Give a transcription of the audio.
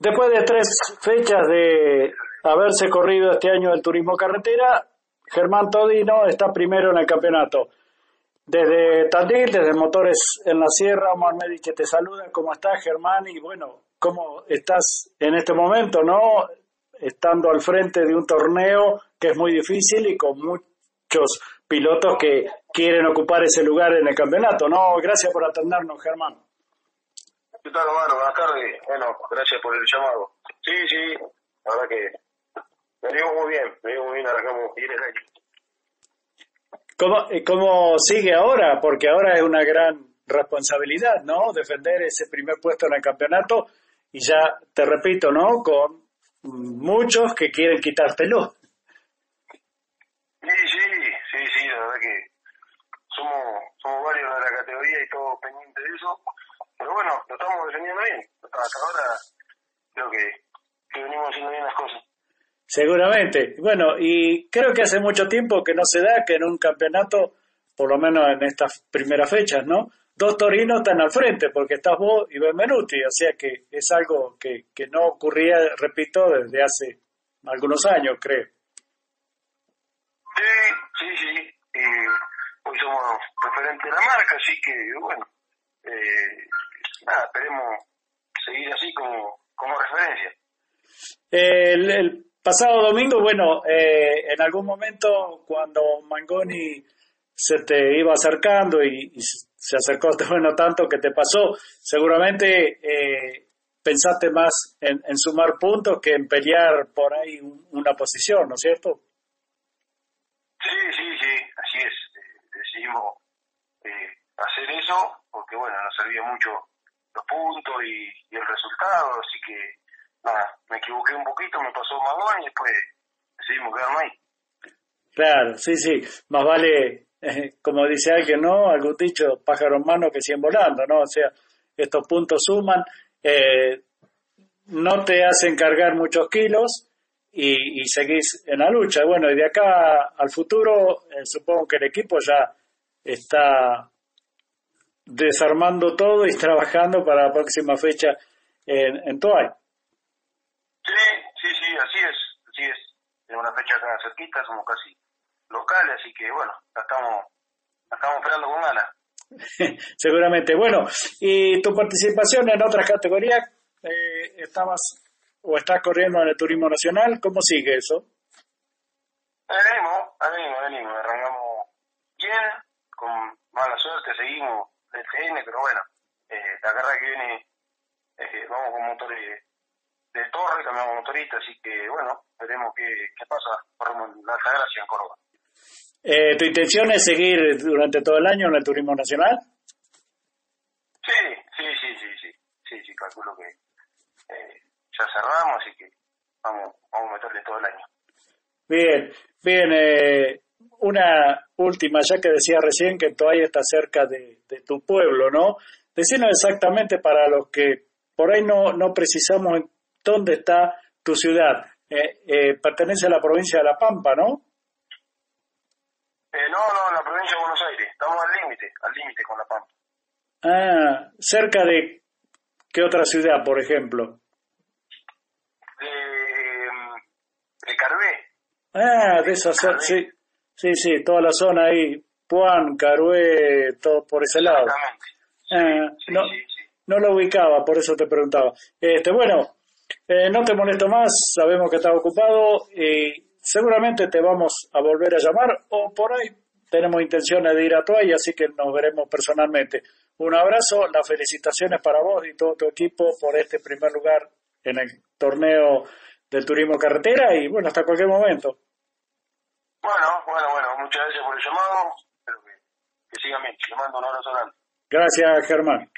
Después de tres fechas de haberse corrido este año el turismo carretera, Germán Todino está primero en el campeonato. Desde Tandil, desde Motores en la Sierra, Omar Medici te saluda. ¿Cómo estás, Germán? Y bueno, ¿cómo estás en este momento, no? Estando al frente de un torneo que es muy difícil y con muchos pilotos que quieren ocupar ese lugar en el campeonato, ¿no? Gracias por atendernos, Germán. ¿Qué tal, Omar? Buenas tardes. Bueno, gracias por el llamado. Sí, sí, la verdad que venimos muy bien, venimos muy bien, arrancamos bien el año. ¿Cómo, ¿Cómo sigue ahora? Porque ahora es una gran responsabilidad, ¿no? Defender ese primer puesto en el campeonato y ya, te repito, ¿no? Con muchos que quieren quitártelo. Sí, sí, sí, sí, la verdad que somos, somos varios de la categoría y todos pendientes de eso. Pero bueno, lo estamos defendiendo bien. Hasta ahora creo que, que venimos haciendo bien las cosas. Seguramente. Bueno, y creo que hace mucho tiempo que no se da que en un campeonato, por lo menos en estas primeras fechas, ¿no? Dos torinos están al frente, porque estás vos y Benvenuti, o sea que es algo que, que no ocurría, repito, desde hace algunos años, creo. Sí, sí, sí. Y hoy somos referentes de la marca, así que, bueno, eh, nada, esperemos seguir así como, como referencia. El, el pasado domingo, bueno, eh, en algún momento cuando Mangoni se te iba acercando y, y se acercó, bueno, tanto que te pasó, seguramente eh, pensaste más en, en, sumar puntos que en pelear por ahí un, una posición, ¿no es cierto? Sí, sí, sí, así es. Eh, decidimos eh, hacer eso porque, bueno, nos servía mucho los puntos y, y el resultado, así que nada, me equivoqué un poquito, me pasó Magón y después decidimos quedarnos ahí. Claro, sí, sí, más vale, eh, como dice alguien, ¿no? Algún dicho, pájaro en mano que 100 volando, ¿no? O sea, estos puntos suman, eh, no te hacen cargar muchos kilos y, y, seguís en la lucha. Bueno, y de acá al futuro, eh, supongo que el equipo ya está desarmando todo y trabajando para la próxima fecha en, en Toay. Sí, sí, sí, así es, así es. En una fecha acá cerquita, somos casi locales, así que bueno, la estamos, la estamos esperando con ganas. Seguramente. Bueno, y tu participación en otras categorías, eh, estabas o estás corriendo en el turismo nacional, ¿cómo sigue eso? Venimos, venimos, venimos, arrancamos bien, con mala suerte seguimos TN, pero bueno, eh, la carrera que viene, eh, vamos con motores de torre, cambiamos motorista, así que bueno, veremos qué, qué pasa, corremos la Altagracia en Córdoba. Eh, ¿Tu intención es seguir durante todo el año en el turismo nacional? Sí, sí, sí, sí, sí, sí, sí, calculo que ya cerramos, así que vamos, vamos a meterle todo el año. Bien, bien, eh, una última, ya que decía recién que Toay está cerca de, de tu pueblo, ¿no? Decinos exactamente para los que por ahí no, no precisamos dónde está tu ciudad. Eh, eh, pertenece a la provincia de La Pampa, ¿no? Eh, no, no, la provincia de Buenos Aires. Estamos al límite, al límite con La Pampa. Ah, cerca de qué otra ciudad, por ejemplo? De, de Carvé. Ah, de esa zona, sí, sí, sí, toda la zona ahí, Puan, Carué, todo por ese lado. Exactamente. Ah, no, no lo ubicaba, por eso te preguntaba. Este, bueno, eh, no te molesto más, sabemos que estás ocupado y seguramente te vamos a volver a llamar o por ahí tenemos intenciones de ir a Toay, así que nos veremos personalmente. Un abrazo, las felicitaciones para vos y todo tu equipo por este primer lugar en el torneo del turismo carretera y bueno, hasta cualquier momento. Bueno, bueno, bueno, muchas gracias por el llamado, espero que, que sigan bien, le mando un abrazo grande. Gracias, Germán.